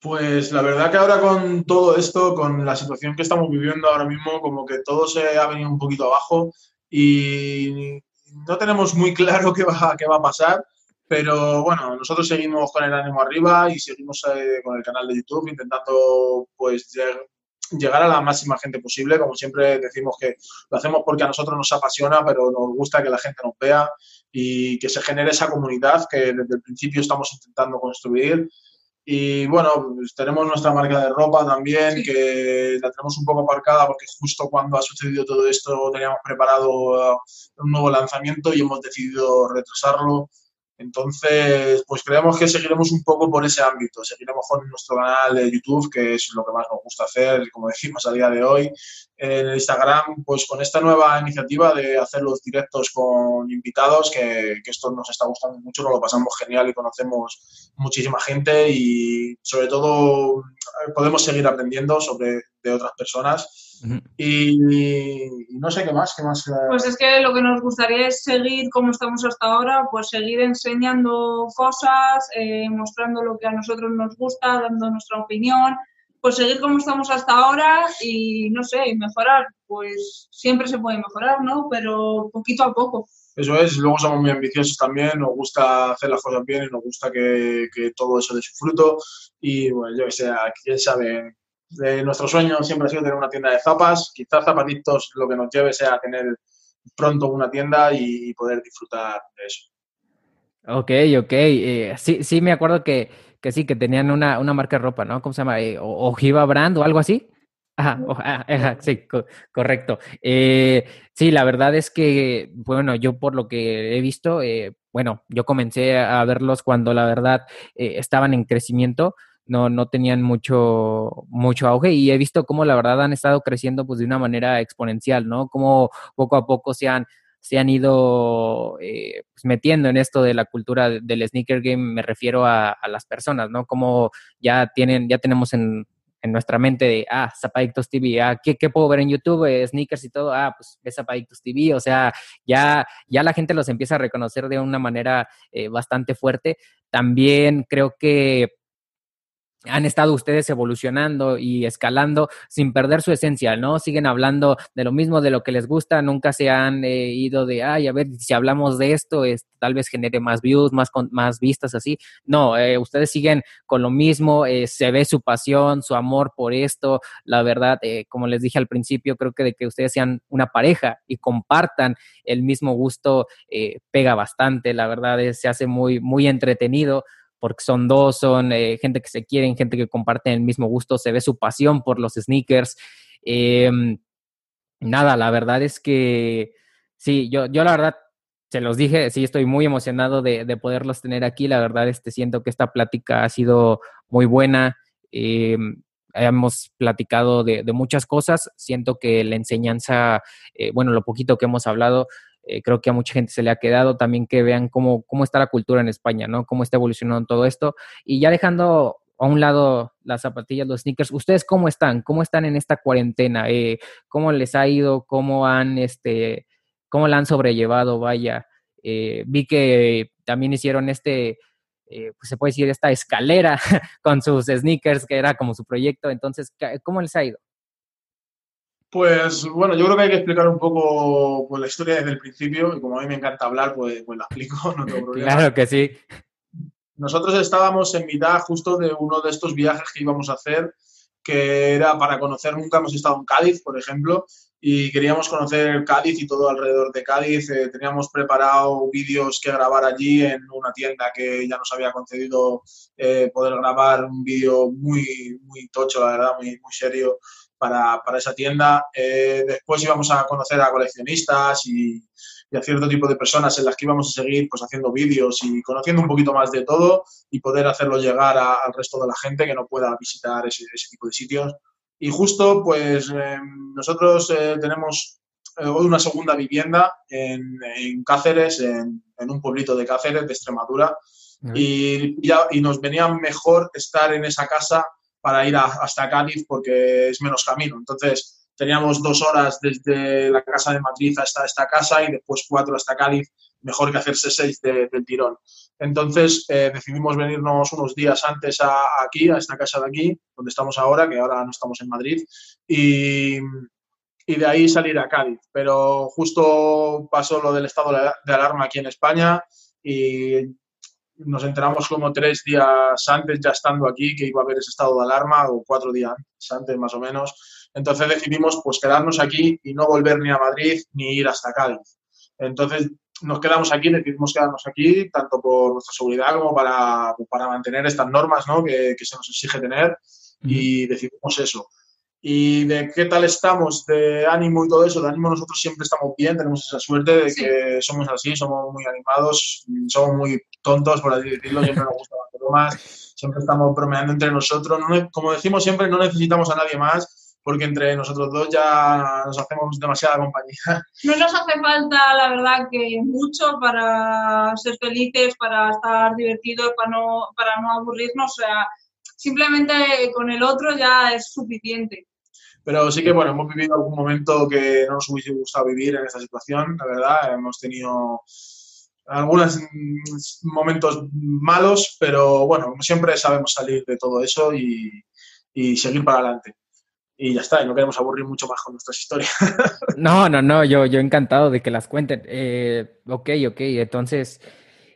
Pues la verdad que ahora con todo esto, con la situación que estamos viviendo ahora mismo, como que todo se ha venido un poquito abajo y no tenemos muy claro qué va, qué va a pasar pero bueno, nosotros seguimos con el ánimo arriba y seguimos eh, con el canal de YouTube intentando pues llegar a la máxima gente posible. Como siempre decimos que lo hacemos porque a nosotros nos apasiona, pero nos gusta que la gente nos vea y que se genere esa comunidad que desde el principio estamos intentando construir. Y bueno, pues tenemos nuestra marca de ropa también, que la tenemos un poco aparcada porque justo cuando ha sucedido todo esto teníamos preparado un nuevo lanzamiento y hemos decidido retrasarlo entonces, pues creemos que seguiremos un poco por ese ámbito, seguiremos con nuestro canal de YouTube, que es lo que más nos gusta hacer, como decimos a día de hoy. En el Instagram, pues con esta nueva iniciativa de hacer los directos con invitados, que, que esto nos está gustando mucho, nos lo pasamos genial y conocemos muchísima gente y sobre todo podemos seguir aprendiendo sobre de otras personas y, no sé qué más, qué más. Eh. Pues es que lo que nos gustaría es seguir como estamos hasta ahora, pues seguir enseñando cosas, eh, mostrando lo que a nosotros nos gusta, dando nuestra opinión, pues seguir como estamos hasta ahora y no sé, mejorar, pues siempre se puede mejorar, ¿no? Pero poquito a poco. Eso es, luego somos muy ambiciosos también, nos gusta hacer las cosas bien y nos gusta que, que todo eso dé su fruto y bueno, yo que sé, quién sabe, nuestro sueño siempre ha sido tener una tienda de zapas. Quizás zapatitos lo que nos lleve sea tener pronto una tienda y, poder disfrutar de eso. Ok, ok. Eh, sí, sí, me acuerdo que, que, sí, que tenían una, una marca de ropa, ¿no? ¿Cómo se llama? Eh, Ojiva Brand o algo así. Ajá, ah, sí, correcto. Eh, sí, la verdad es que, bueno, yo por lo que he visto, bueno, yo comencé a verlos cuando la verdad estaban en crecimiento no, no tenían mucho, mucho auge y he visto cómo la verdad han estado creciendo pues de una manera exponencial, ¿no? Como poco a poco se han, se han ido eh, pues, metiendo en esto de la cultura del sneaker game, me refiero a, las personas, ¿no? Como ya tienen, ya tenemos en, en nuestra mente de, ah, Zapadictos TV, ah, ¿qué, ¿qué, puedo ver en YouTube? Eh, sneakers y todo, ah, pues ve Zapadictos TV, o sea, ya, ya la gente los empieza a reconocer de una manera eh, bastante fuerte. También creo que han estado ustedes evolucionando y escalando sin perder su esencia, ¿no? Siguen hablando de lo mismo, de lo que les gusta, nunca se han eh, ido de, ay, a ver, si hablamos de esto, es, tal vez genere más views, más, más vistas, así. No, eh, ustedes siguen con lo mismo, eh, se ve su pasión, su amor por esto. La verdad, como les dije al principio, creo que de que ustedes sean una pareja y compartan el mismo gusto, pega bastante, la verdad, se hace muy, muy entretenido porque son dos, son eh, gente que se quieren, gente que comparte el mismo gusto, se ve su pasión por los sneakers. Em, nada, la verdad es que sí, yo, yo la verdad se los dije, sí, estoy muy emocionado de, poderlos tener aquí. La verdad, este, siento que esta plática ha sido muy buena. Em, hemos platicado de, muchas cosas. Siento que la enseñanza, eh, bueno, lo poquito que hemos hablado, eh, creo que a mucha gente se le ha quedado también que vean cómo, cómo está la cultura en España, ¿no? Cómo está evolucionando todo esto. Y ya dejando a un lado las zapatillas, los sneakers, ¿ustedes cómo están? ¿Cómo están en esta cuarentena? Eh, ¿Cómo les ha ido? ¿Cómo han, este, cómo la han sobrellevado? Vaya, eh, vi que también hicieron este, pues se puede decir, esta escalera con sus sneakers, que era como su proyecto. Entonces, ¿cómo les ha ido? Pues bueno, yo creo que hay que explicar un poco pues, la historia desde el principio y como a mí me encanta hablar, pues, pues la explico, no tengo problema. Claro que sí. Nosotros estábamos en mitad justo de uno de estos viajes que íbamos a hacer que era para conocer, nunca hemos estado en Cádiz, por ejemplo, y queríamos conocer Cádiz y todo alrededor de Cádiz. Eh, teníamos preparado vídeos que grabar allí en una tienda que ya nos había concedido eh, poder grabar un vídeo muy, muy tocho, la verdad, muy, muy serio para, para esa tienda. Eh, después íbamos a conocer a coleccionistas y, y, a cierto tipo de personas en las que íbamos a seguir pues, haciendo vídeos y conociendo un poquito más de todo y poder hacerlo llegar al resto de la gente que no pueda visitar ese, ese tipo de sitios. Y justo, pues eh, nosotros eh, tenemos eh, hoy una segunda vivienda en, Cáceres, en, un pueblito de Cáceres, de Extremadura, y nos venía mejor estar en esa casa para ir hasta Cádiz porque es menos camino. Entonces, teníamos dos horas desde la casa de Madrid hasta esta casa y después cuatro hasta Cádiz, mejor que hacerse seis del tirón. Entonces eh, decidimos venirnos unos días antes a, aquí, a esta casa de aquí, donde estamos ahora, que ahora no estamos en Madrid, y, y de ahí salir a Cádiz. Pero justo pasó lo del estado de alarma aquí en España y nos enteramos como tres días antes, ya estando aquí, que iba a haber ese estado de alarma, o cuatro días antes más o menos. Entonces decidimos pues quedarnos aquí y no volver ni a Madrid ni ir hasta Cádiz. Entonces nos quedamos aquí, decidimos quedarnos aquí, tanto por nuestra seguridad como para, para mantener estas normas ¿no? que, que, se nos exige tener y decidimos eso. ¿Y de qué tal estamos de ánimo y todo eso? De ánimo nosotros siempre estamos bien, tenemos esa suerte de que somos así, somos muy animados, somos muy tontos, por así decirlo, siempre nos gusta las bromas, siempre estamos bromeando entre nosotros. como decimos siempre, no necesitamos a nadie más porque entre nosotros dos ya nos hacemos demasiada compañía. No nos hace falta, la verdad, que mucho para ser felices, para estar divertidos, para no, para no aburrirnos. O sea, simplemente con el otro ya es suficiente. Pero sí que, bueno, hemos vivido algún momento que no nos hubiese gustado vivir en esta situación, la verdad. Hemos tenido algunos momentos malos, pero bueno, siempre sabemos salir de todo eso y, y seguir para adelante y ya está, y no queremos aburrir mucho más con nuestras historias. No, no, no, yo, yo encantado de que las cuenten. Eh, ok, ok, entonces,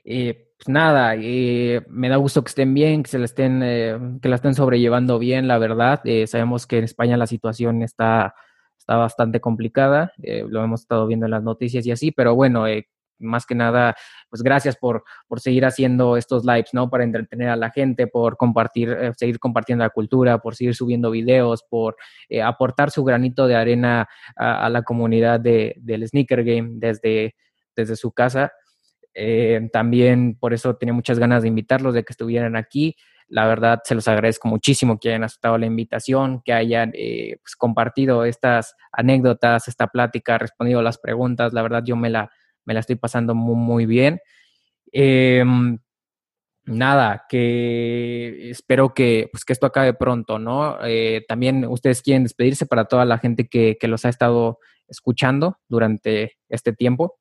eh, pues nada, eh, me da gusto que estén bien, que se la estén, eh, que la estén sobrellevando bien, la verdad. Eh, sabemos que en España la situación está, está bastante complicada, lo hemos estado viendo en las noticias y así, pero bueno, más que nada, pues gracias por, por seguir haciendo estos lives, ¿no? Para entretener a la gente, por compartir, eh, seguir compartiendo la cultura, por seguir subiendo videos, por eh, aportar su granito de arena a, la comunidad de, del sneaker game desde, desde su casa. Eh, también por eso tenía muchas ganas de invitarlos, de que estuvieran aquí. La verdad, se los agradezco muchísimo que hayan aceptado la invitación, que hayan pues, compartido estas anécdotas, esta plática, respondido las preguntas. La verdad, yo me la, me la estoy pasando muy, bien. Em, nada, que espero que, pues, que esto acabe pronto, ¿no? Eh, también ustedes quieren despedirse para toda la gente que, los ha estado escuchando durante este tiempo.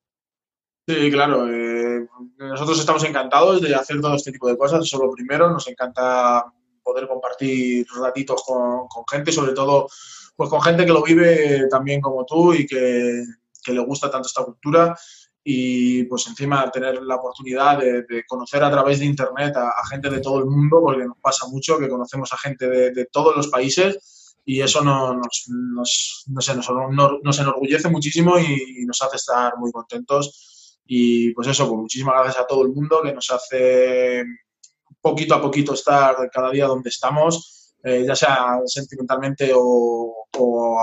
Sí, claro. Eh, nosotros estamos encantados de hacer todo este tipo de cosas. Eso es lo primero. Nos encanta poder compartir ratitos con, con gente, sobre todo pues con gente que lo vive también como tú y que, que le gusta tanto esta cultura y pues encima tener la oportunidad de, conocer a través de Internet a, gente de todo el mundo, porque nos pasa mucho que conocemos a gente de, todos los países y eso nos, nos, no sé, nos, nos, enorgullece muchísimo y, nos hace estar muy contentos. Y pues eso, pues muchísimas gracias a todo el mundo que nos hace poquito a poquito estar cada día donde estamos, eh, ya sea sentimentalmente o, o,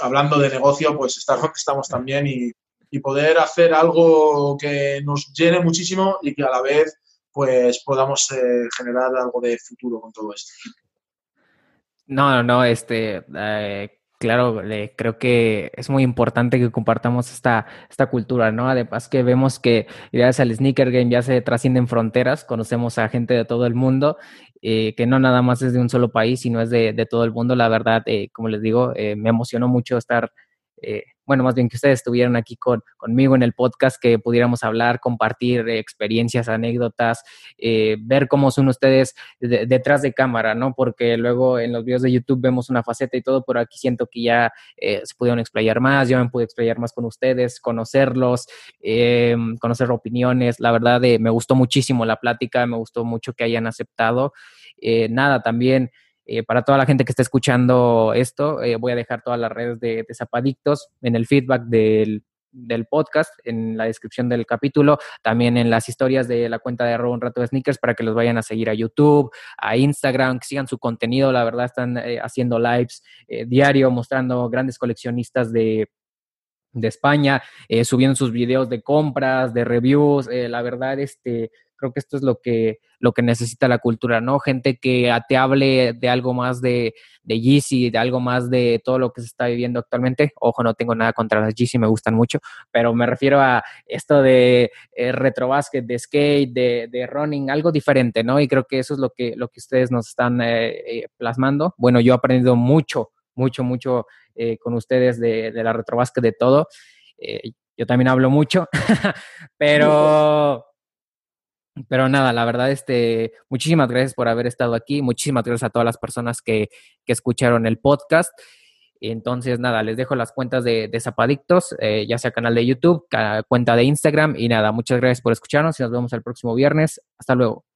hablando de negocio, pues estar donde estamos también y, y poder hacer algo que nos llene muchísimo y que a la vez pues podamos eh, generar algo de futuro con todo esto. No, no, no, este, eh, claro, creo que es muy importante que compartamos esta, esta cultura, ¿no? Además que vemos que gracias al sneaker game ya se trascienden fronteras, conocemos a gente de todo el mundo, eh, que no nada más es de un solo país, sino es de, de todo el mundo. La verdad, como les digo, me emocionó mucho estar eh, bueno, más bien que ustedes estuvieran aquí con, conmigo en el podcast, que pudiéramos hablar, compartir experiencias, anécdotas, eh, ver cómo son ustedes detrás de cámara, ¿no? Porque luego en los videos de YouTube vemos una faceta y todo, pero aquí siento que ya eh, se pudieron explayar más, yo me pude explayar más con ustedes, conocerlos, conocer opiniones. La verdad, me gustó muchísimo la plática, me gustó mucho que hayan aceptado. nada, también Eh, para toda la gente que está escuchando esto, eh, voy a dejar todas las redes de, de Zapadictos en el feedback del, del podcast, en la descripción del capítulo, también en las historias de la cuenta de arroba un rato de sneakers para que los vayan a seguir a YouTube, a Instagram, que sigan su contenido, la verdad están eh, haciendo lives diario, mostrando grandes coleccionistas de, de España, subiendo sus videos de compras, de reviews, la verdad, este, Creo que esto es lo que, lo que necesita la cultura, ¿no? Gente que te hable de algo más de, de Yeezy, de algo más de todo lo que se está viviendo actualmente. Ojo, no tengo nada contra las Yeezy, me gustan mucho, pero me refiero a esto de eh, retrobásquet, de skate, de, de, running, algo diferente, ¿no? Y creo que eso es lo que, lo que ustedes nos están eh, eh, plasmando. Bueno, yo he aprendido mucho, mucho, mucho eh, con ustedes de, de la retrobásquet, de todo. Yo también hablo mucho, pero pero nada, la verdad, este, muchísimas gracias por haber estado aquí. Muchísimas gracias a todas las personas que, que escucharon el podcast. Entonces, nada, les dejo las cuentas de, Zapadictos, eh, ya sea canal de YouTube, cuenta de Instagram y nada, muchas gracias por escucharnos y nos vemos el próximo viernes. Hasta luego.